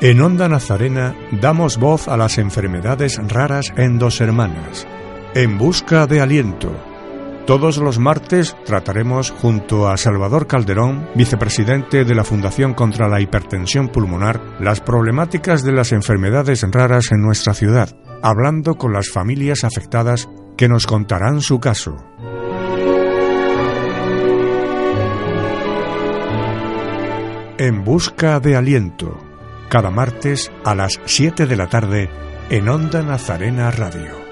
En Onda Nazarena damos voz a las enfermedades raras en dos hermanas. En busca de aliento. Todos los martes trataremos junto a Salvador Calderón, vicepresidente de la Fundación contra la Hipertensión Pulmonar, las problemáticas de las enfermedades raras en nuestra ciudad, hablando con las familias afectadas que nos contarán su caso. En busca de aliento cada martes a las 7 de la tarde en Onda Nazarena Radio.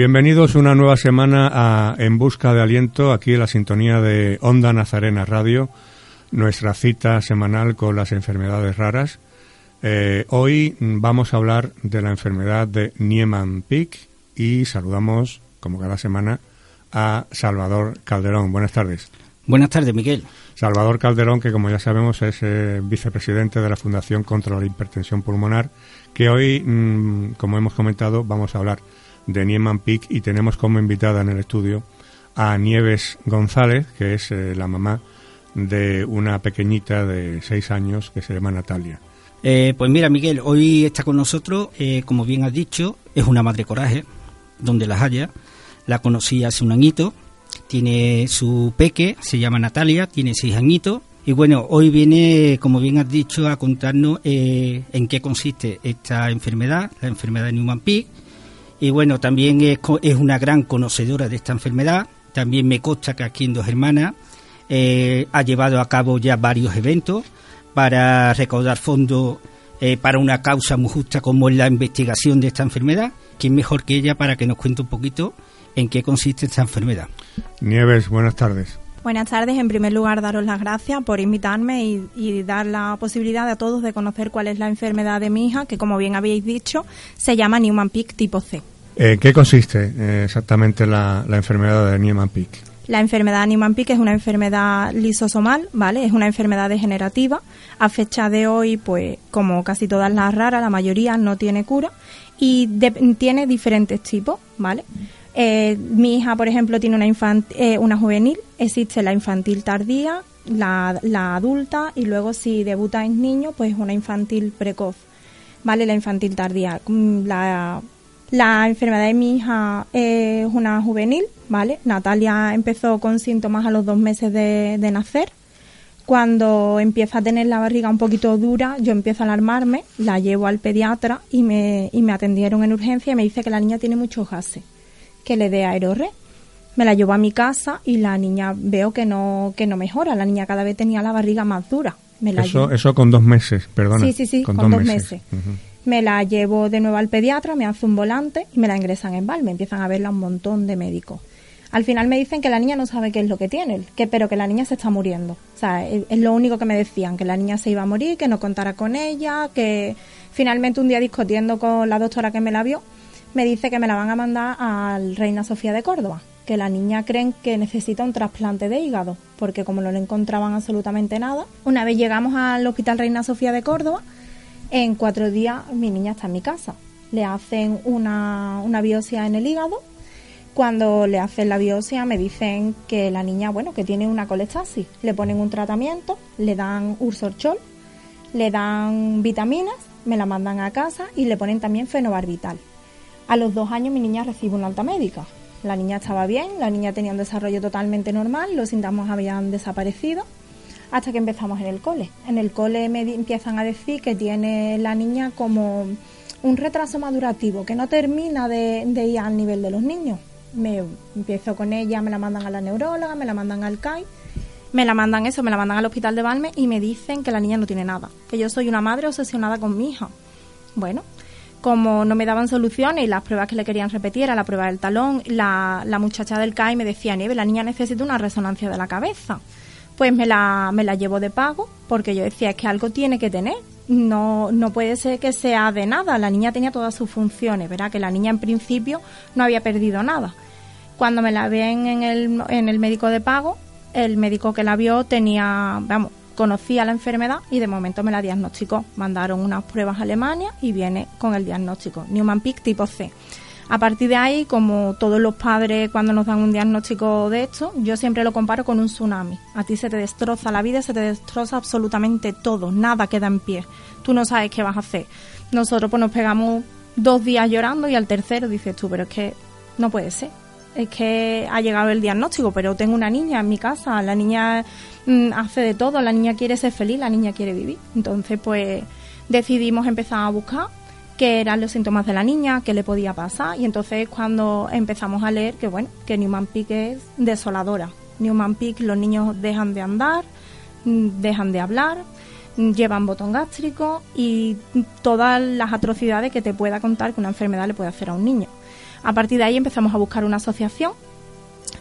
Bienvenidos una nueva semana a En Busca de Aliento, aquí en la sintonía de Onda Nazarena Radio, nuestra cita semanal con las enfermedades raras. Eh, hoy vamos a hablar de la enfermedad de Niemann-Pick y saludamos, como cada semana, a Salvador Calderón. Buenas tardes. Buenas tardes, Miguel. Salvador Calderón, que como ya sabemos es eh, vicepresidente de la Fundación contra la Hipertensión Pulmonar, que hoy, mm, como hemos comentado, vamos a hablar de Nieman Peak y tenemos como invitada en el estudio a Nieves González, que es eh, la mamá de una pequeñita de seis años que se llama Natalia. Eh, pues mira, Miguel, hoy está con nosotros, eh, como bien has dicho, es una madre coraje, donde las haya. La conocí hace un añito, tiene su peque, se llama Natalia, tiene seis añitos. Y bueno, hoy viene, como bien has dicho, a contarnos en qué consiste esta enfermedad, la enfermedad de Newman Peak, y bueno, también es, es, una gran conocedora de esta enfermedad. También me consta que aquí en Dos Hermanas eh, ha llevado a cabo ya varios eventos para recaudar fondos eh, para una causa muy justa como es la investigación de esta enfermedad. ¿Quién mejor que ella para que nos cuente un poquito en qué consiste esta enfermedad? Nieves, buenas tardes. Buenas tardes. En primer lugar, daros las gracias por invitarme y, dar la posibilidad a todos de conocer cuál es la enfermedad de mi hija, que como bien habéis dicho, se llama Newman-Peak tipo C. ¿En qué consiste eh, exactamente la, enfermedad de Newman-Peak? La enfermedad de Newman-Peak es una enfermedad lisosomal, ¿vale? Es una enfermedad degenerativa. A fecha de hoy, pues, como casi todas las raras, la mayoría no tiene cura y tiene diferentes tipos, ¿vale? Eh, mi hija, por ejemplo, tiene una, eh, una juvenil, existe la infantil tardía, la, la, adulta y luego si debuta en niño, pues una infantil precoz, ¿vale? La infantil tardía. Mm, la, la enfermedad de mi hija es una juvenil, ¿vale? Natalia empezó con síntomas a los dos meses de, de nacer. Cuando empieza a tener la barriga un poquito dura, yo empiezo a alarmarme, la llevo al pediatra y me, y me atendieron en urgencia y me dice que la niña tiene muchos gases que le dé aerorre. Me la llevo a mi casa y la niña veo que no, que no mejora. La niña cada vez tenía la barriga más dura. Me la eso, eso con dos meses, perdona. Sí, sí, sí, con, dos, meses. Me la llevo de nuevo al pediatra, me hace un volante y me la ingresan en Val. Me empiezan a verla un montón de médicos. Al final me dicen que la niña no sabe qué es lo que tiene, que, pero que la niña se está muriendo. O sea, es, es lo único que me decían, que la niña se iba a morir, que no contara con ella, que finalmente un día discutiendo con la doctora que me la vio, me dice que me la van a mandar al Reina Sofía de Córdoba, que la niña creen que necesita un trasplante de hígado, porque como no le encontraban absolutamente nada, una vez llegamos al Hospital Reina Sofía de Córdoba, en cuatro días mi niña está en mi casa. Le hacen una, una biopsia en el hígado. Cuando le hacen la biopsia me dicen que la niña, bueno, que tiene una colestasis. Le ponen un tratamiento, le dan ursorchol, le dan vitaminas, me la mandan a casa y le ponen también fenobarbital. A los dos años mi niña recibe una alta médica. La niña estaba bien, la niña tenía un desarrollo totalmente normal, los síntomas habían desaparecido hasta que empezamos en el cole. En el cole me empiezan a decir que tiene la niña como un retraso madurativo, que no termina de, ir al nivel de los niños. Me empiezo con ella, me la mandan a la neuróloga, me la mandan al CAI, me la mandan eso, me la mandan al hospital de Balme y me dicen que la niña no tiene nada, que yo soy una madre obsesionada con mi hija. Bueno, como no me daban soluciones y las pruebas que le querían repetir era la prueba del talón, la, muchacha del CAI me decía, Nieve, la niña necesita una resonancia de la cabeza. Pues me la, me la llevo de pago porque yo decía, es que algo tiene que tener. no, no puede ser que sea de nada. La niña tenía todas sus funciones, ¿verdad? Que la niña en principio no había perdido nada. Cuando me la ven en el, en el médico de pago, el médico que la vio tenía, vamos, conocía la enfermedad y de momento me la diagnosticó. Mandaron unas pruebas a Alemania y viene con el diagnóstico, Newman Peak tipo C. A partir de ahí, como todos los padres cuando nos dan un diagnóstico de esto, yo siempre lo comparo con un tsunami. A ti se te destroza la vida, se te destroza absolutamente todo, nada queda en pie. Tú no sabes qué vas a hacer. Nosotros pues nos pegamos dos días llorando y al tercero dices tú, pero es que no puede ser. Es que ha llegado el diagnóstico, pero tengo una niña en mi casa, la niña mm, hace de todo, la niña quiere ser feliz, la niña quiere vivir. Entonces pues decidimos empezar a buscar qué eran los síntomas de la niña, qué le podía pasar y entonces cuando empezamos a leer que bueno, que Newman Peak es desoladora. Newman Peak los niños dejan de andar, mm, dejan de hablar, mm, llevan botón gástrico y todas las atrocidades que te pueda contar que una enfermedad le puede hacer a un niño. A partir de ahí empezamos a buscar una asociación.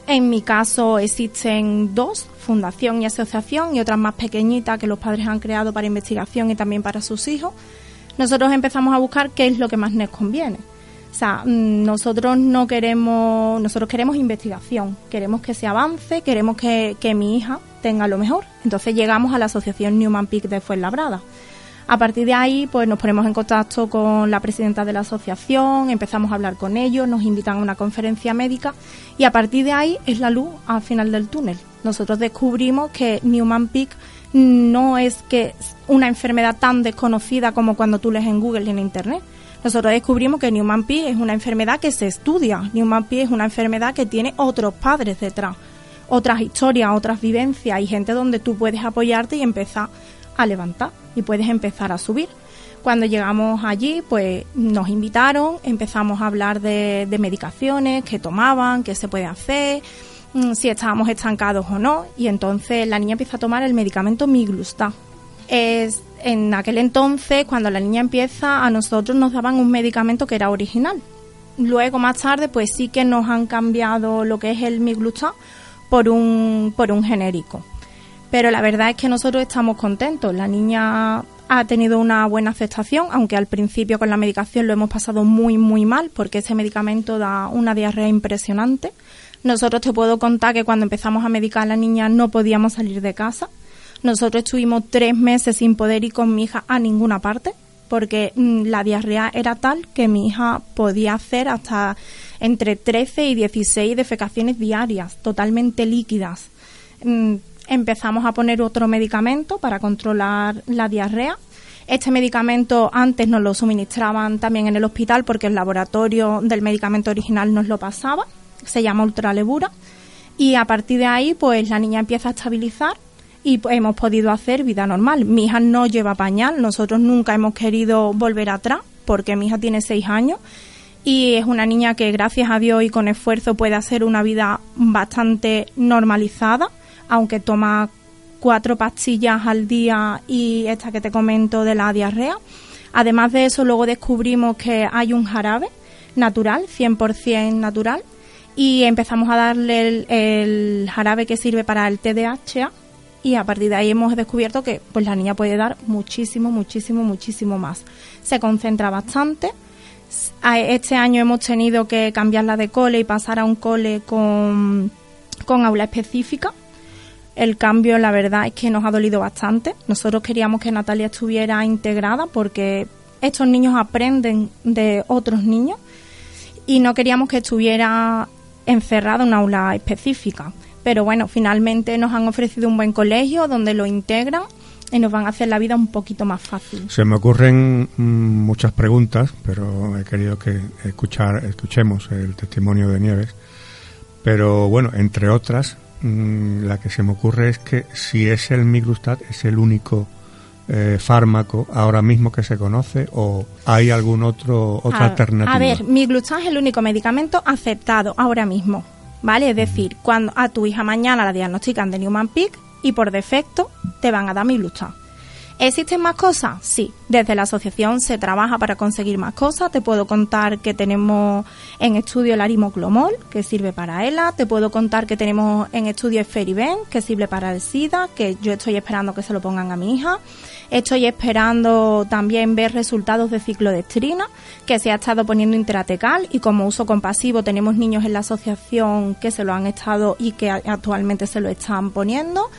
En mi caso existen dos, fundación y asociación, y otras más pequeñitas que los padres han creado para investigación y también para sus hijos nosotros empezamos a buscar qué es lo que más nos conviene. O sea, mm, nosotros no queremos, nosotros queremos investigación, queremos que se avance, queremos que, mi hija tenga lo mejor. Entonces llegamos a la asociación Newman Peak de Fuenlabrada. A partir de ahí, pues nos ponemos en contacto con la presidenta de la asociación, empezamos a hablar con ellos, nos invitan a una conferencia médica y a partir de ahí es la luz al final del túnel. Nosotros descubrimos que Newman Peak no es que una enfermedad tan desconocida como cuando tú lees en Google y en Internet. Nosotros descubrimos que Newman P es una enfermedad que se estudia. Newman P es una enfermedad que tiene otros padres detrás, otras historias, otras vivencias y gente donde tú puedes apoyarte y empezar a levantar y puedes empezar a subir. Cuando llegamos allí, pues nos invitaron, empezamos a hablar de, medicaciones, que tomaban, qué se puede hacer, Mm, si estábamos estancados o no, y entonces la niña empieza a tomar el medicamento Miglusta. Es, en aquel entonces, cuando la niña empieza, a nosotros nos daban un medicamento que era original. Luego, más tarde, pues sí que nos han cambiado lo que es el Miglusta por un, por un genérico. Pero la verdad es que nosotros estamos contentos. La niña ha tenido una buena aceptación, aunque al principio con la medicación lo hemos pasado muy, muy mal, porque ese medicamento da una diarrea impresionante. Nosotros te puedo contar que cuando empezamos a medicar a la niña no podíamos salir de casa. Nosotros estuvimos tres meses sin poder ir con mi hija a ninguna parte porque mm, la diarrea era tal que mi hija podía hacer hasta entre 13 y 16 defecaciones diarias, totalmente líquidas. Empezamos a poner otro medicamento para controlar la diarrea. Este medicamento antes nos lo suministraban también en el hospital porque el laboratorio del medicamento original nos lo pasaba. Se llama ultralebura. Y a partir de ahí pues la niña empieza a estabilizar y pues, hemos podido hacer vida normal. Mi hija no lleva pañal, nosotros nunca hemos querido volver atrás porque mi hija tiene seis años. Y es una niña que gracias a Dios y con esfuerzo puede hacer una vida bastante normalizada, aunque toma cuatro pastillas al día y esta que te comento de la diarrea. Además de eso, luego descubrimos que hay un jarabe natural, 100% natural, y empezamos a darle el, jarabe que sirve para el TDAH y a partir de ahí hemos descubierto que pues la niña puede dar muchísimo, muchísimo, muchísimo más. Se concentra bastante. Este año hemos tenido que cambiarla de cole y pasar a un cole con, con aula específica. El cambio, la verdad, es que nos ha dolido bastante. Nosotros queríamos que Natalia estuviera integrada porque estos niños aprenden de otros niños y no queríamos que estuviera encerrado en una aula específica. Pero bueno, finalmente nos han ofrecido un buen colegio donde lo integran y nos van a hacer la vida un poquito más fácil. Se me ocurren mm, muchas preguntas, pero he querido que escuchar, escuchemos el testimonio de Nieves. Pero bueno, entre otras, mm, la que se me ocurre es que si es el Miglustat, es el único eh, fármaco ahora mismo que se conoce o hay algún otro otra alternativa? A ver, Miglustat es el único medicamento aceptado ahora mismo, ¿vale? Es decir, cuando a tu hija mañana la diagnostican de Newman Peak y por defecto te van a dar Miglustat. ¿Existen más cosas? Sí. Desde la asociación se trabaja para conseguir más cosas. Te puedo contar que tenemos en estudio el arimoclomol, que sirve para ELA. Te puedo contar que tenemos en estudio el Feriben, que sirve para el SIDA, que yo estoy esperando que se lo pongan a mi hija. Estoy esperando también ver resultados de ciclo de estrina, que se ha estado poniendo intratecal y como uso compasivo tenemos niños en la asociación que se lo han estado y que actualmente se lo están poniendo.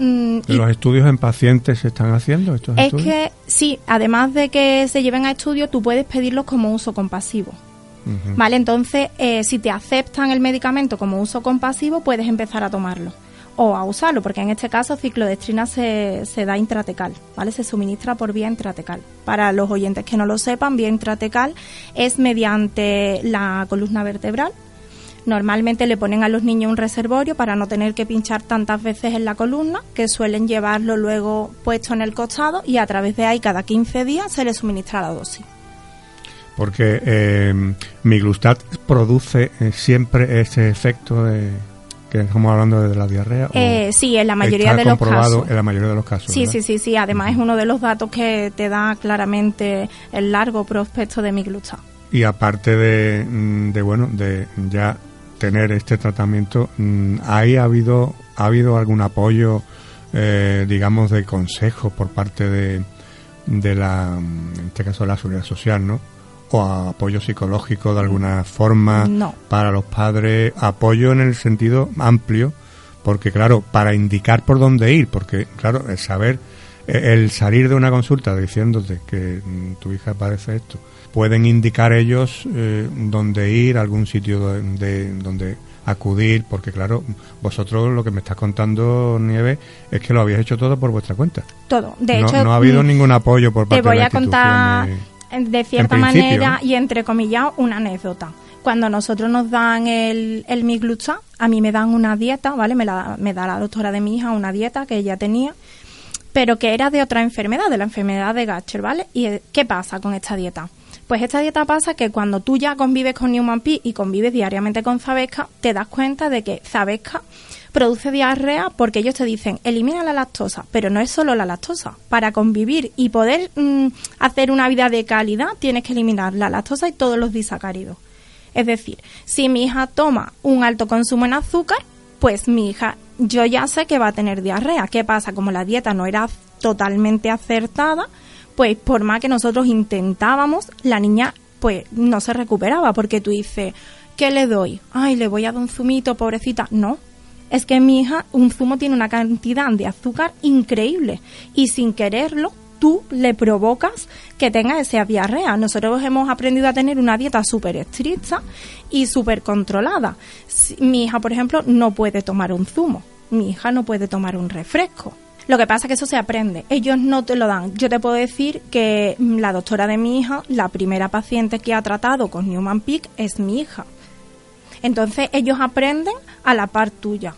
Mm, ¿Los estudios en pacientes se están haciendo? Estos es que sí, además de que se lleven a estudio, tú puedes pedirlos como uso compasivo. ¿Vale? Entonces, eh, si te aceptan el medicamento como uso compasivo, puedes empezar a tomarlo o a usarlo, porque en este caso ciclodestrina se, se da intratecal, ¿vale? Se suministra por vía intratecal. Para los oyentes que no lo sepan, vía intratecal es mediante la columna vertebral, Normalmente le ponen a los niños un reservorio para no tener que pinchar tantas veces en la columna, que suelen llevarlo luego puesto en el costado y a través de ahí cada 15 días se le suministra la dosis. Porque eh, Miglustat produce eh, siempre ese efecto de que estamos hablando de la diarrea. Eh, sí, en la mayoría de los casos. En la mayoría de los casos. Sí, sí, sí, sí. Además es uno de los datos que te da claramente el largo prospecto de Miglustat. Y aparte de, mm, de bueno, de ya tener este tratamiento, mm, ¿ahí ha habido, ha habido algún apoyo, eh, digamos, de consejo por parte de, de la, en este caso, de la seguridad social, ¿no? o apoyo psicológico de alguna forma para los padres, apoyo en el sentido amplio, porque claro, para indicar por dónde ir, porque claro, el saber, el salir de una consulta diciéndote que mm, tu hija padece esto, pueden indicar ellos eh, dónde ir, algún sitio de, donde acudir, porque claro, vosotros lo que me estás contando, Nieve, es que lo habéis hecho todo por vuestra cuenta. Todo, de hecho... No ha habido mm, ningún apoyo por parte de la Te voy a contar, de cierta manera, y entre comillas, una anécdota. Cuando nosotros nos dan el, el miglucha, a mí me dan una dieta, ¿vale? Me, la, me da la doctora de mi hija una dieta que ella tenía, pero que era de otra enfermedad, de la enfermedad de Gacher, ¿vale? ¿Y qué pasa con esta dieta? Pues esta dieta pasa que cuando tú ya convives con Newman P y convives diariamente con Zabesca, te das cuenta de que Zabesca produce diarrea porque ellos te dicen elimina la lactosa, pero no es solo la lactosa. Para convivir y poder mm, hacer una vida de calidad tienes que eliminar la lactosa y todos los disacáridos. Es decir, si mi hija toma un alto consumo en azúcar, pues mi hija yo ya sé que va a tener diarrea. ¿Qué pasa? Como la dieta no era totalmente acertada, pues por más que nosotros intentábamos, la niña pues no se recuperaba porque tú dices, ¿qué le doy? Ay, le voy a dar un zumito, pobrecita. No, es que mi hija, un zumo tiene una cantidad de azúcar increíble y sin quererlo tú le provocas que tenga esa diarrea. Nosotros hemos aprendido a tener una dieta súper estricta y súper controlada. Mi hija, por ejemplo, no puede tomar un zumo. Mi hija no puede tomar un refresco. Lo que pasa es que eso se aprende. Ellos no te lo dan. Yo te puedo decir que la doctora de mi hija, la primera paciente que ha tratado con Newman Peak es mi hija. Entonces ellos aprenden a la par tuya.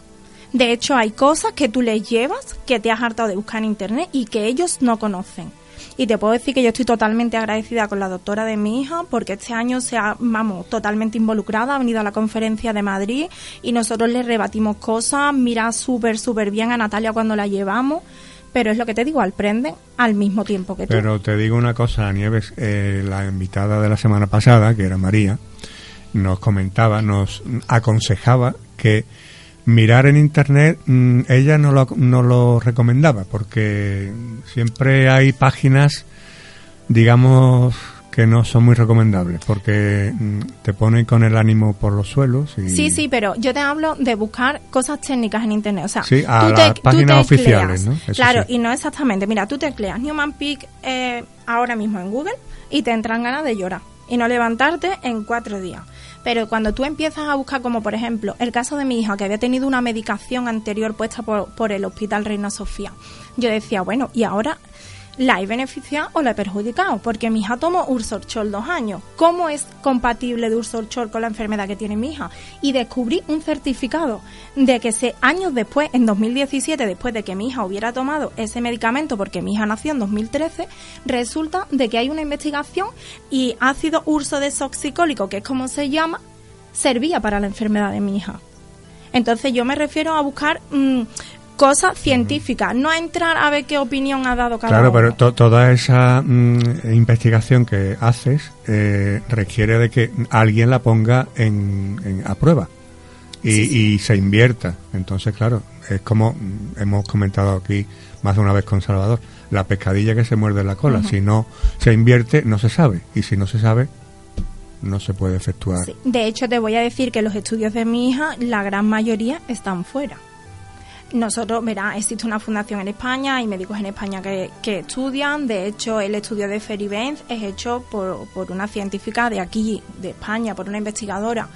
De hecho, hay cosas que tú les llevas que te has hartado de buscar en internet y que ellos no conocen. Y te puedo decir que yo estoy totalmente agradecida con la doctora de mi hija porque este año se ha, vamos, totalmente involucrada, ha venido a la conferencia de Madrid y nosotros le rebatimos cosas, mira súper, súper bien a Natalia cuando la llevamos pero es lo que te digo, aprenden al mismo tiempo que tú. Pero te digo una cosa, Nieves, eh, la invitada de la semana pasada, que era María, nos comentaba, nos aconsejaba que mirar en internet mm, ella no lo, no lo recomendaba porque siempre hay páginas digamos que no son muy recomendables porque mm, te ponen con el ánimo por los suelos. Y... Sí, sí, pero yo te hablo de buscar cosas técnicas en internet. O sea, sí, a las páginas oficiales, ¿no? claro, y no exactamente. Mira, tú tecleas Newman Peak eh, ahora mismo en Google y te entran ganas de llorar y no levantarte en cuatro días. Pero cuando tú empiezas a buscar, como por ejemplo el caso de mi hija, que había tenido una medicación anterior puesta por, el Hospital Reina Sofía, yo decía, bueno, ¿y ahora la he beneficiado o la he perjudicado? Porque mi hija tomó Ursorchol dos años. ¿Cómo es compatible de Ursorchol con la enfermedad que tiene mi hija? Y descubrí un certificado de que se, años después, en 2017, después de que mi hija hubiera tomado ese medicamento, porque mi hija nació en 2013, resulta de que hay una investigación y ácido urso desoxicólico, que es como se llama, servía para la enfermedad de mi hija. Entonces yo me refiero a buscar... Mm, cosas científicas, no entrar a ver qué opinión ha dado cada claro, uno. Claro, pero toda esa mm, investigación que haces eh, requiere de que alguien la ponga en, a prueba y, se invierta. Entonces, claro, es como mm, hemos comentado aquí más de una vez con Salvador, la pescadilla que se muerde la cola. Si no se invierte, no se sabe. Y si no se sabe, no se puede efectuar. De hecho, te voy a decir que los estudios de mi hija, la gran mayoría están fuera. Nosotros, verá, existe una fundación en España, hay médicos en España que, estudian. De hecho, el estudio de Benz es hecho por, por, una científica de aquí, de España, por una investigadora.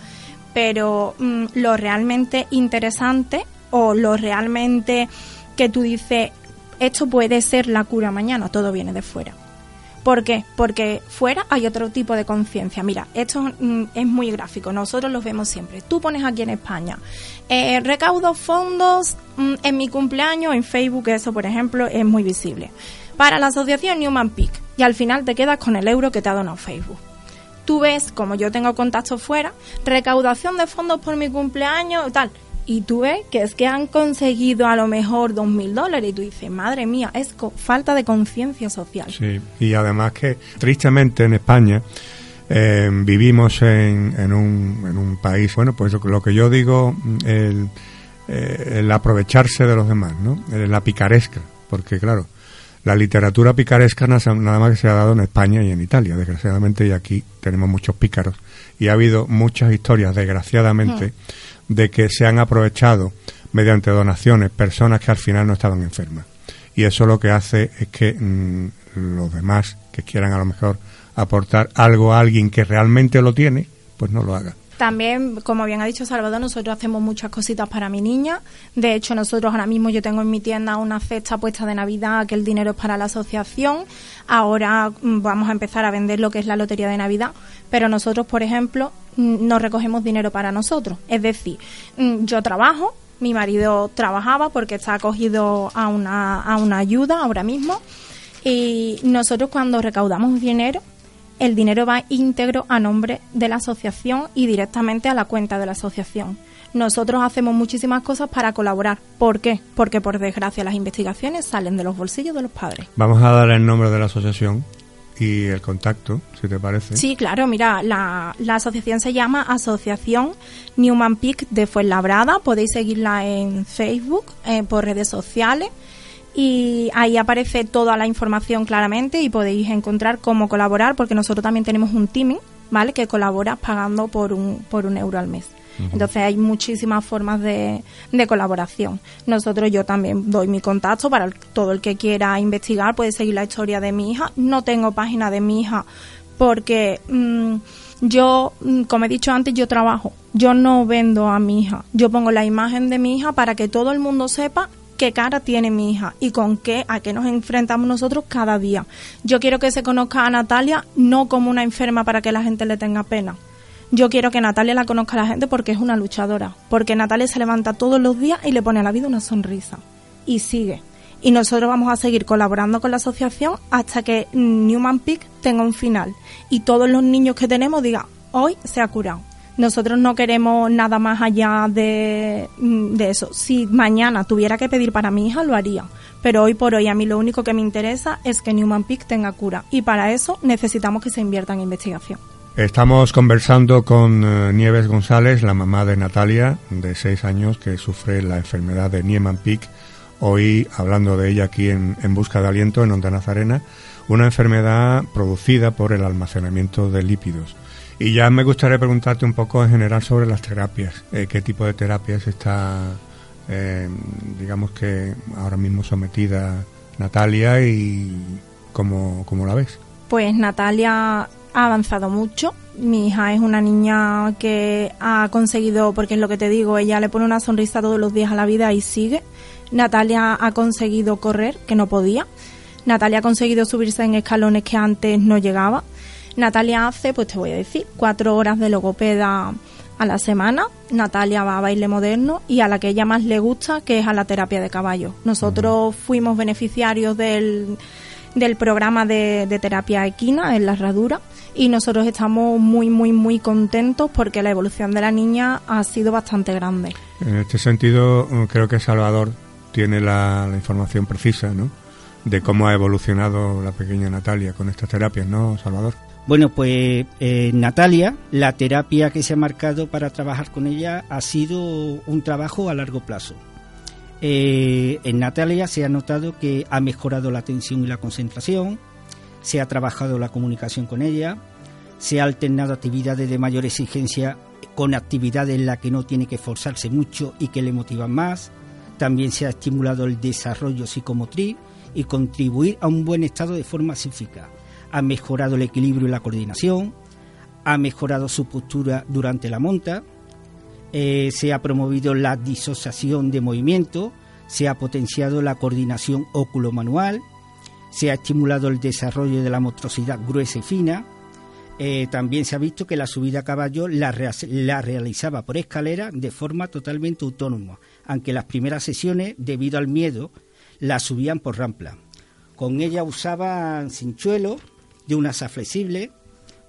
Pero mm, lo realmente interesante o lo realmente que tú dices, esto puede ser la cura mañana, todo viene de fuera. ¿Por qué? Porque fuera hay otro tipo de conciencia. Mira, esto mm, es muy gráfico, nosotros lo vemos siempre. Tú pones aquí en España, eh, recaudo fondos mm, en mi cumpleaños, en Facebook, eso por ejemplo es muy visible. Para la asociación Newman Peak y al final te quedas con el euro que te ha donado Facebook. Tú ves, como yo tengo contacto fuera, recaudación de fondos por mi cumpleaños, tal y tú ves que es que han conseguido a lo mejor dos mil dólares y tú dices, madre mía, es falta de conciencia social. Sí, y además que tristemente en España eh, vivimos en, en, un, en un país, bueno, pues lo que yo digo, el, eh, el aprovecharse de los demás, ¿no? La picaresca, porque claro, la literatura picaresca nada más que se ha dado en España y en Italia, desgraciadamente, y aquí tenemos muchos pícaros. Y ha habido muchas historias, desgraciadamente, mm de que se han aprovechado mediante donaciones personas que al final no estaban enfermas. Y eso lo que hace es que mm, los demás que quieran a lo mejor aportar algo a alguien que realmente lo tiene, pues no lo haga. También, como bien ha dicho Salvador, nosotros hacemos muchas cositas para mi niña. De hecho, nosotros ahora mismo yo tengo en mi tienda una cesta puesta de Navidad que el dinero es para la asociación. Ahora mm, vamos a empezar a vender lo que es la lotería de Navidad. Pero nosotros, por ejemplo, mm, no recogemos dinero para nosotros. Es decir, mm, yo trabajo, mi marido trabajaba porque está acogido a una, a una ayuda ahora mismo. Y nosotros cuando recaudamos dinero, el dinero va íntegro a nombre de la asociación y directamente a la cuenta de la asociación. Nosotros hacemos muchísimas cosas para colaborar. ¿Por qué? Porque por desgracia las investigaciones salen de los bolsillos de los padres. Vamos a dar el nombre de la asociación y el contacto, si te parece. Sí, claro, mira, la, asociación se llama Asociación Newman Peak de Fuenlabrada. Podéis seguirla en Facebook, eh, por redes sociales y ahí aparece toda la información claramente y podéis encontrar cómo colaborar porque nosotros también tenemos un teaming, ¿vale? Que colabora pagando por un, por un euro al mes. Entonces hay muchísimas formas de, de, colaboración. Nosotros yo también doy mi contacto para todo el que quiera investigar, puede seguir la historia de mi hija. No tengo página de mi hija porque mm, yo, mm, como he dicho antes, yo trabajo. Yo no vendo a mi hija. Yo pongo la imagen de mi hija para que todo el mundo sepa qué cara tiene mi hija y con qué, a qué nos enfrentamos nosotros cada día. Yo quiero que se conozca a Natalia no como una enferma para que la gente le tenga pena. Yo quiero que Natalia la conozca a la gente porque es una luchadora, porque Natalia se levanta todos los días y le pone a la vida una sonrisa. Y sigue. Y nosotros vamos a seguir colaborando con la asociación hasta que Newman Peak tenga un final. Y todos los niños que tenemos digan, hoy se ha curado. Nosotros no queremos nada más allá de, mm, de, eso. Si mañana tuviera que pedir para mi hija, lo haría. Pero hoy por hoy a mí lo único que me interesa es que Newman Peak tenga cura. Y para eso necesitamos que se invierta en investigación. Estamos conversando con eh, Nieves González, la mamá de Natalia, de seis años, que sufre la enfermedad de Nieman Peak. Hoy hablando de ella aquí en, en Busca de Aliento, en Onda Nazarena, una enfermedad producida por el almacenamiento de lípidos. Y ya me gustaría preguntarte un poco en general sobre las terapias. Eh, ¿Qué tipo de terapias está, eh, digamos que ahora mismo sometida Natalia y cómo, cómo la ves? Pues Natalia ha avanzado mucho. Mi hija es una niña que ha conseguido, porque es lo que te digo, ella le pone una sonrisa todos los días a la vida y sigue. Natalia ha conseguido correr, que no podía. Natalia ha conseguido subirse en escalones que antes no llegaba. Natalia hace, pues te voy a decir, cuatro horas de logopeda a la semana. Natalia va a baile moderno y a la que ella más le gusta, que es a la terapia de caballo. Nosotros fuimos beneficiarios del, del programa de, de, terapia equina en la herradura y nosotros estamos muy, muy, muy contentos porque la evolución de la niña ha sido bastante grande. En este sentido, creo que Salvador tiene la, información precisa, ¿no? De cómo ha evolucionado la pequeña Natalia con estas terapias, ¿no, Salvador? Bueno, pues eh, Natalia, la terapia que se ha marcado para trabajar con ella ha sido un trabajo a largo plazo. Eh, en Natalia se ha notado que ha mejorado la atención y la concentración, se ha trabajado la comunicación con ella, se ha alternado actividades de mayor exigencia con actividades en las que no tiene que esforzarse mucho y que le motivan más. También se ha estimulado el desarrollo psicomotriz y contribuir a un buen estado de forma psíquica. Ha mejorado el equilibrio y la coordinación, ha mejorado su postura durante la monta, eh, se ha promovido la disociación de movimiento, se ha potenciado la coordinación óculo-manual, se ha estimulado el desarrollo de la motricidad gruesa y fina. Eh, también se ha visto que la subida a caballo la, realizaba por escalera de forma totalmente autónoma, aunque las primeras sesiones, debido al miedo, la subían por rampla. Con ella usaban cinchuelo de una asa flexible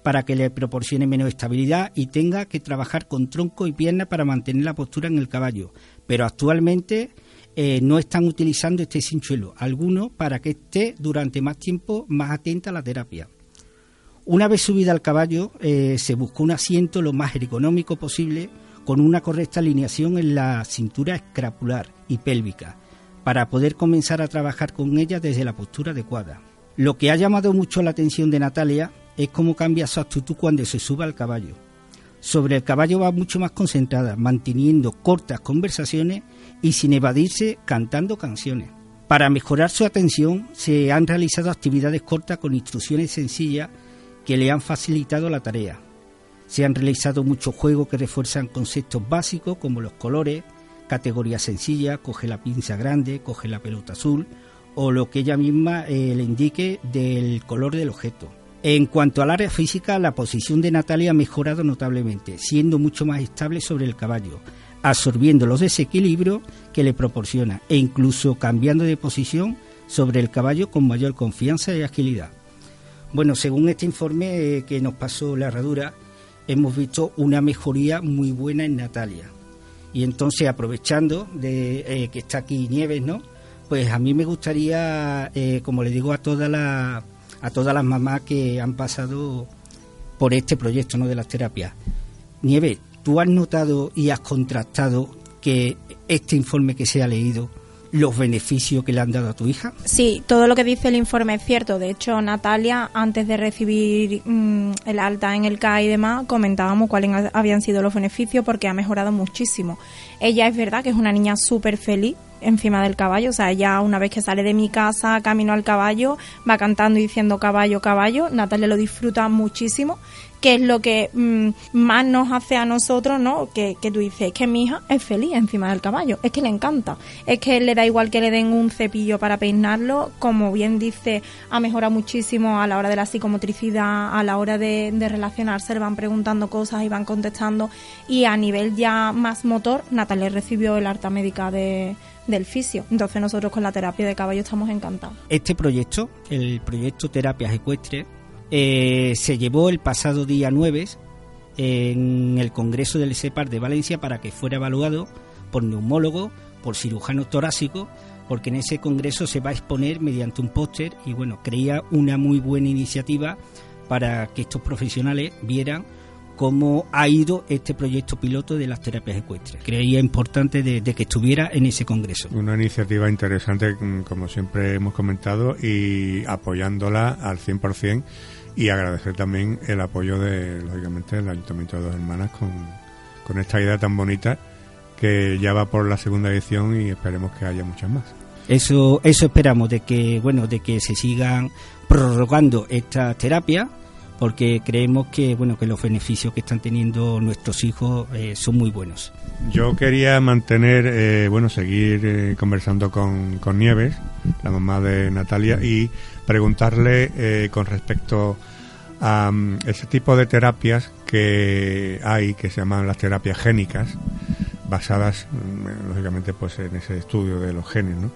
para que le proporcione menos estabilidad y tenga que trabajar con tronco y pierna para mantener la postura en el caballo. Pero actualmente eh, no están utilizando este cinchuelo, algunos para que esté durante más tiempo más atenta a la terapia. Una vez subida al caballo, eh, se buscó un asiento lo más ergonómico posible con una correcta alineación en la cintura escrapular y pélvica, para poder comenzar a trabajar con ella desde la postura adecuada. Lo que ha llamado mucho la atención de Natalia es cómo cambia su actitud cuando se sube al caballo. Sobre el caballo va mucho más concentrada, manteniendo cortas conversaciones y sin evadirse cantando canciones. Para mejorar su atención se han realizado actividades cortas con instrucciones sencillas que le han facilitado la tarea. Se han realizado muchos juegos que refuerzan conceptos básicos como los colores, categorías sencillas, coge la pinza grande, coge la pelota azul o lo que ella misma eh, le indique del color del objeto. En cuanto al área física, la posición de Natalia ha mejorado notablemente, siendo mucho más estable sobre el caballo, absorbiendo los desequilibrios que le proporciona e incluso cambiando de posición sobre el caballo con mayor confianza y agilidad. Bueno, según este informe eh, que nos pasó la herradura, hemos visto una mejoría muy buena en Natalia. Y entonces, aprovechando de eh, que está aquí Nieves, ¿no? Pues a mí me gustaría, eh, como le digo a todas las a todas las mamás que han pasado por este proyecto ¿no? de las terapias. Nieve, ¿tú has notado y has contrastado que este informe que se ha leído los beneficios que le han dado a tu hija? Sí, todo lo que dice el informe es cierto. De hecho, Natalia, antes de recibir mm, el alta en el CAI y demás, comentábamos cuáles habían sido los beneficios porque ha mejorado muchísimo. Ella es verdad que es una niña súper feliz encima del caballo, o sea, ella una vez que sale de mi casa, camino al caballo, va cantando y diciendo caballo, caballo, Natalia lo disfruta muchísimo que es lo que mm, más nos hace a nosotros, ¿no? Que, que tú dices, es que mi hija es feliz encima del caballo, es que le encanta, es que le da igual que le den un cepillo para peinarlo, como bien dice, ha mejorado muchísimo a la hora de la psicomotricidad, a la hora de, relacionarse, le van preguntando cosas y van contestando, y a nivel ya más motor, Natalia recibió el alta médica de, del fisio. Entonces nosotros con la terapia de caballo estamos encantados. Este proyecto, el proyecto Terapias Ecuestres, eh, se llevó el pasado día 9 en el Congreso del SEPAR de Valencia para que fuera evaluado por neumólogos, por cirujanos torácicos, porque en ese congreso se va a exponer mediante un póster y bueno, creía una muy buena iniciativa para que estos profesionales vieran cómo ha ido este proyecto piloto de las terapias ecuestres. Creía importante de, que estuviera en ese congreso. Una iniciativa interesante, mm, como siempre hemos comentado, y apoyándola al 100% y agradecer también el apoyo de, lógicamente, del Ayuntamiento de Dos Hermanas con, con esta idea tan bonita que ya va por la segunda edición y esperemos que haya muchas más. Eso, eso esperamos de que, bueno, de que se sigan prorrogando esta terapia porque creemos que bueno que los beneficios que están teniendo nuestros hijos eh, son muy buenos. Yo quería mantener, eh, bueno, seguir eh, conversando con, con, Nieves, la mamá de Natalia, y preguntarle con respecto a mm, ese tipo de terapias que hay, que se llaman las terapias génicas, basadas, mm, lógicamente, pues en ese estudio de los genes, ¿no?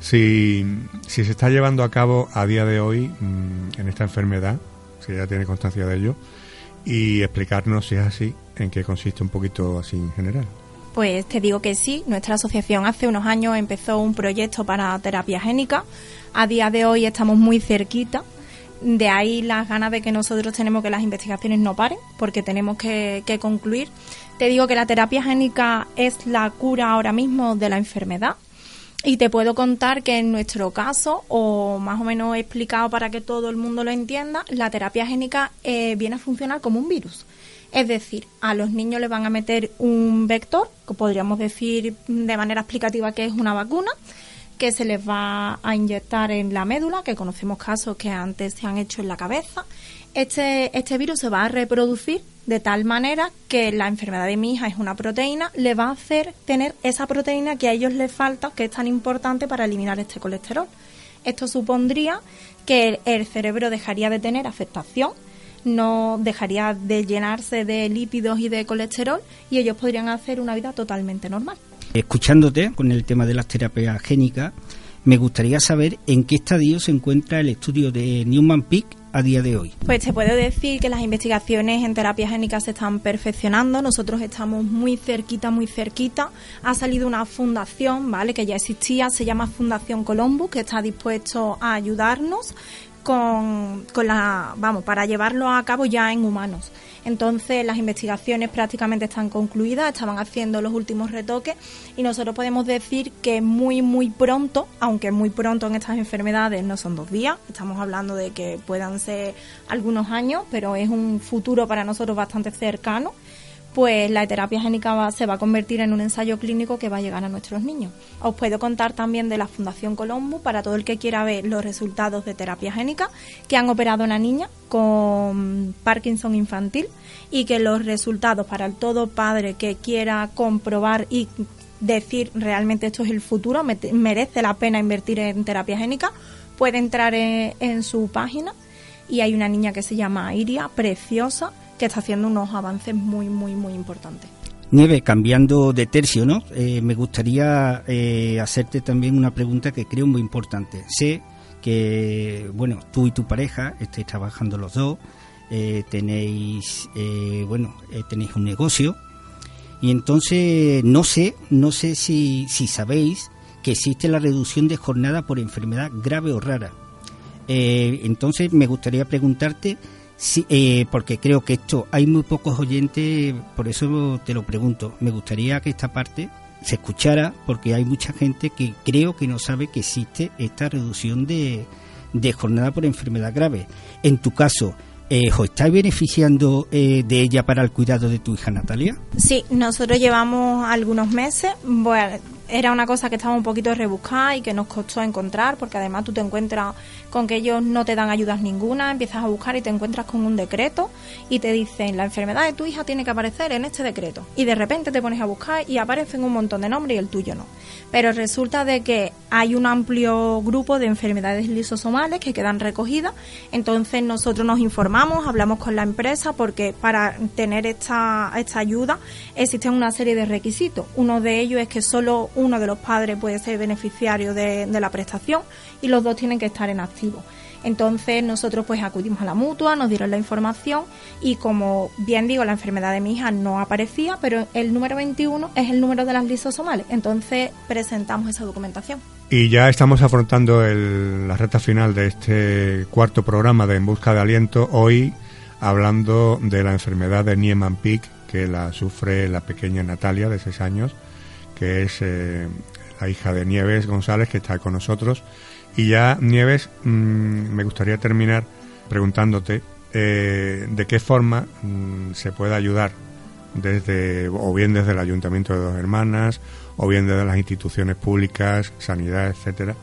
Si, si se está llevando a cabo a día de hoy mm, en esta enfermedad, que ya tiene constancia de ello, y explicarnos si es así, en qué consiste un poquito así en general. Pues te digo que sí, nuestra asociación hace unos años empezó un proyecto para terapia génica. A día de hoy estamos muy cerquita. De ahí las ganas de que nosotros tenemos que las investigaciones no paren, porque tenemos que, que concluir. Te digo que la terapia génica es la cura ahora mismo de la enfermedad. Y te puedo contar que en nuestro caso, o más o menos explicado para que todo el mundo lo entienda, la terapia génica eh, viene a funcionar como un virus. Es decir, a los niños les van a meter un vector, que podríamos decir de manera explicativa que es una vacuna, que se les va a inyectar en la médula, que conocemos casos que antes se han hecho en la cabeza. Este, este virus se va a reproducir de tal manera que la enfermedad de mi hija es una proteína, le va a hacer tener esa proteína que a ellos les falta, que es tan importante para eliminar este colesterol. Esto supondría que el cerebro dejaría de tener afectación, no dejaría de llenarse de lípidos y de colesterol y ellos podrían hacer una vida totalmente normal. Escuchándote con el tema de las terapias génicas, me gustaría saber en qué estadio se encuentra el estudio de Newman Peak a día de hoy? Pues te puedo decir que las investigaciones en terapia génica se están perfeccionando. Nosotros estamos muy cerquita, muy cerquita. Ha salido una fundación, ¿vale? Que ya existía, se llama Fundación Columbus, que está dispuesto a ayudarnos con, la, vamos, para llevarlo a cabo ya en humanos. Entonces las investigaciones prácticamente están concluidas, estaban haciendo los últimos retoques y nosotros podemos decir que muy muy pronto, aunque muy pronto en estas enfermedades no son dos días, estamos hablando de que puedan ser algunos años, pero es un futuro para nosotros bastante cercano pues la terapia génica se va a convertir en un ensayo clínico que va a llegar a nuestros niños. Os puedo contar también de la Fundación Colombo para todo el que quiera ver los resultados de terapia génica que han operado una niña con Parkinson infantil y que los resultados para todo padre que quiera comprobar y decir realmente esto es el futuro, merece la pena invertir en terapia génica, puede entrar en, en su página y hay una niña que se llama Iria, preciosa, que está haciendo unos avances muy, muy, muy importantes. Nieve, cambiando de tercio, ¿no? Eh, me gustaría eh, hacerte también una pregunta que creo muy importante. Sé que, bueno, tú y tu pareja estáis trabajando los dos, eh, tenéis, bueno, tenéis un negocio y entonces no sé, no sé si, si sabéis que existe la reducción de jornada por enfermedad grave o rara. entonces me gustaría preguntarte Sí, eh, porque creo que esto hay muy pocos oyentes, por eso te lo pregunto. Me gustaría que esta parte se escuchara, porque hay mucha gente que creo que no sabe que existe esta reducción de, de jornada por enfermedad grave. En tu caso, eh, ¿os estáis beneficiando eh, de ella para el cuidado de tu hija Natalia? Sí, nosotros llevamos algunos meses. Bueno, era una cosa que estaba un poquito rebuscada y que nos costó encontrar, porque además tú te encuentras con que ellos no te dan ayudas ninguna, empiezas a buscar y te encuentras con un decreto y te dicen la enfermedad de tu hija tiene que aparecer en este decreto. Y de repente te pones a buscar y aparecen un montón de nombres y el tuyo no. Pero resulta de que hay un amplio grupo de enfermedades lisosomales que quedan recogidas, entonces nosotros nos informamos, hablamos con la empresa porque para tener esta, esta ayuda existen una serie de requisitos. Uno de ellos es que solo uno de los padres puede ser beneficiario de, la prestación y los dos tienen que estar en activo. Entonces nosotros pues acudimos a la mutua, nos dieron la información y como bien digo, la enfermedad de mi hija no aparecía, pero el número 21 es el número de las lisosomales. Entonces presentamos esa documentación. Y ya estamos afrontando la recta final de este cuarto programa de En Busca de Aliento, hoy hablando de la enfermedad de Niemann-Pick que la sufre la pequeña Natalia de 6 años, que es eh, la hija de Nieves González, que está con nosotros y ya, Nieves, mm, me gustaría terminar preguntándote eh, de qué forma mm, se puede ayudar desde o bien desde el Ayuntamiento de Dos Hermanas o bien desde las instituciones públicas, sanidad, etcétera,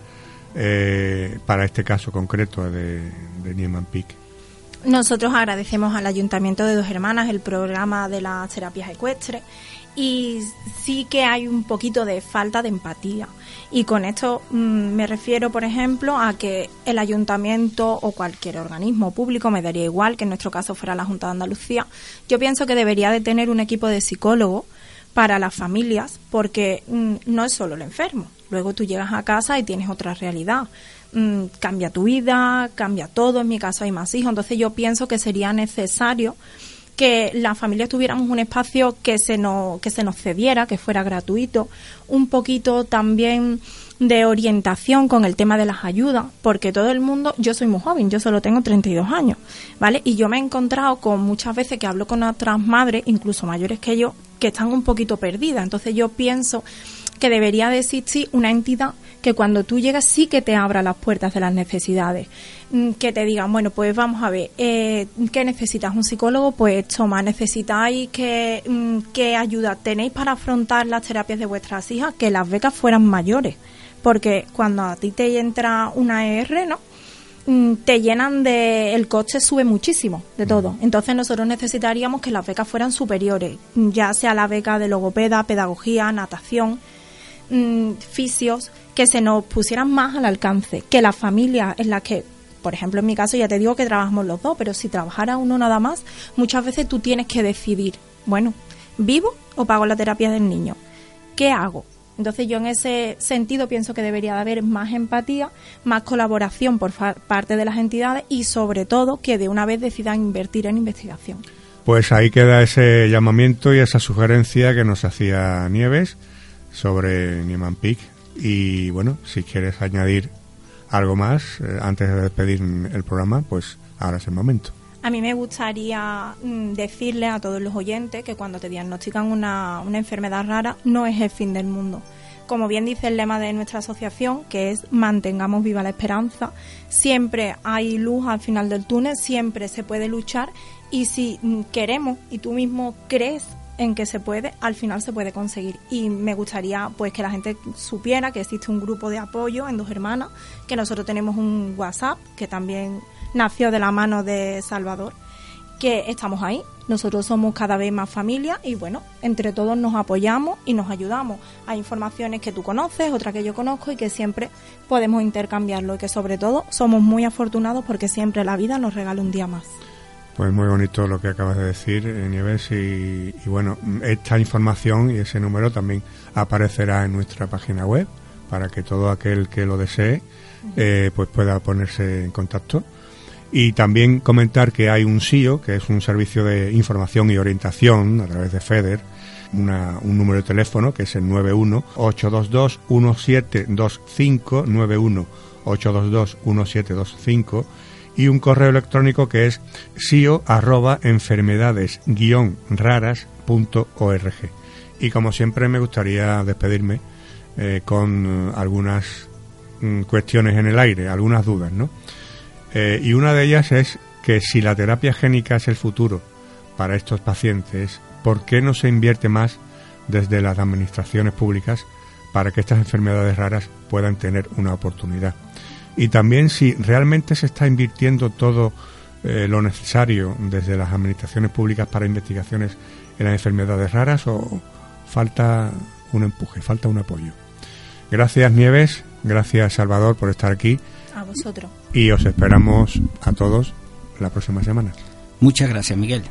eh, para este caso concreto de, de Nieman Peak. Nosotros agradecemos al Ayuntamiento de Dos Hermanas el programa de las terapias ecuestres y sí que hay un poquito de falta de empatía. Y con esto mm, me refiero, por ejemplo, a que el ayuntamiento o cualquier organismo público, me daría igual que en nuestro caso fuera la Junta de Andalucía, yo pienso que debería de tener un equipo de psicólogos para las familias, porque mm, no es solo el enfermo. Luego tú llegas a casa y tienes otra realidad. Mm, cambia tu vida, cambia todo. En mi caso hay más hijos. Entonces yo pienso que sería necesario que las familias tuviéramos un espacio que se nos, que se nos cediera, que fuera gratuito, un poquito también de orientación con el tema de las ayudas, porque todo el mundo, yo soy muy joven, yo solo tengo 32 años, ¿vale? Y yo me he encontrado con muchas veces que hablo con otras madres, incluso mayores que yo, que están un poquito perdidas. Entonces yo pienso que debería de existir una entidad que cuando tú llegas sí que te abra las puertas de las necesidades, mm, que te digan, bueno, pues vamos a ver, eh, ¿qué necesitas? ¿Un psicólogo? Pues toma, necesitáis que, mm, qué ayuda tenéis para afrontar las terapias de vuestras hijas, que las becas fueran mayores, porque cuando a ti te entra una ER, ¿no? Mm, te llenan de el coche sube muchísimo de todo entonces nosotros necesitaríamos que las becas fueran superiores ya sea la beca de logopeda pedagogía natación fisios que se nos pusieran más al alcance, que la familia en la que, por ejemplo, en mi caso ya te digo que trabajamos los dos, pero si trabajara uno nada más, muchas veces tú tienes que decidir, bueno, ¿vivo o pago la terapia del niño? ¿Qué hago? Entonces yo en ese sentido pienso que debería de haber más empatía, más colaboración por parte de las entidades y sobre todo que de una vez decidan invertir en investigación. Pues ahí queda ese llamamiento y esa sugerencia que nos hacía Nieves sobre Nieman Peak y bueno, si quieres añadir algo más eh, antes de despedir el programa, pues ahora es el momento. A mí me gustaría mm, decirle a todos los oyentes que cuando te diagnostican una, una enfermedad rara no es el fin del mundo. Como bien dice el lema de nuestra asociación, que es mantengamos viva la esperanza, siempre hay luz al final del túnel, siempre se puede luchar y si mm, queremos y tú mismo crees en que se puede, al final se puede conseguir. Y me gustaría pues que la gente supiera que existe un grupo de apoyo en Dos Hermanas, que nosotros tenemos un WhatsApp que también nació de la mano de Salvador, que estamos ahí. Nosotros somos cada vez más familia y bueno, entre todos nos apoyamos y nos ayudamos. Hay informaciones que tú conoces, otras que yo conozco y que siempre podemos intercambiarlo y que sobre todo somos muy afortunados porque siempre la vida nos regala un día más. Pues muy bonito lo que acabas de decir, eh, Nieves, y, bueno, esta información y ese número también aparecerá en nuestra página web para que todo aquel que lo desee eh, pues pueda ponerse en contacto. Y también comentar que hay un SIO, que es un servicio de información y orientación a través de FEDER, una, un número de teléfono que es el 91-822-1725, 91-822-1725 y un correo electrónico que es sio arroba enfermedades raras.org. Y como siempre me gustaría despedirme eh, con algunas mm, cuestiones en el aire, algunas dudas, ¿no? Eh, y una de ellas es que si la terapia génica es el futuro para estos pacientes, ¿por qué no se invierte más desde las administraciones públicas para que estas enfermedades raras puedan tener una oportunidad? Y también si realmente se está invirtiendo todo eh, lo necesario desde las administraciones públicas para investigaciones en las enfermedades raras o falta un empuje, falta un apoyo. Gracias Nieves, gracias Salvador por estar aquí. A vosotros. Y os esperamos a todos la próxima semana. Muchas gracias Miguel.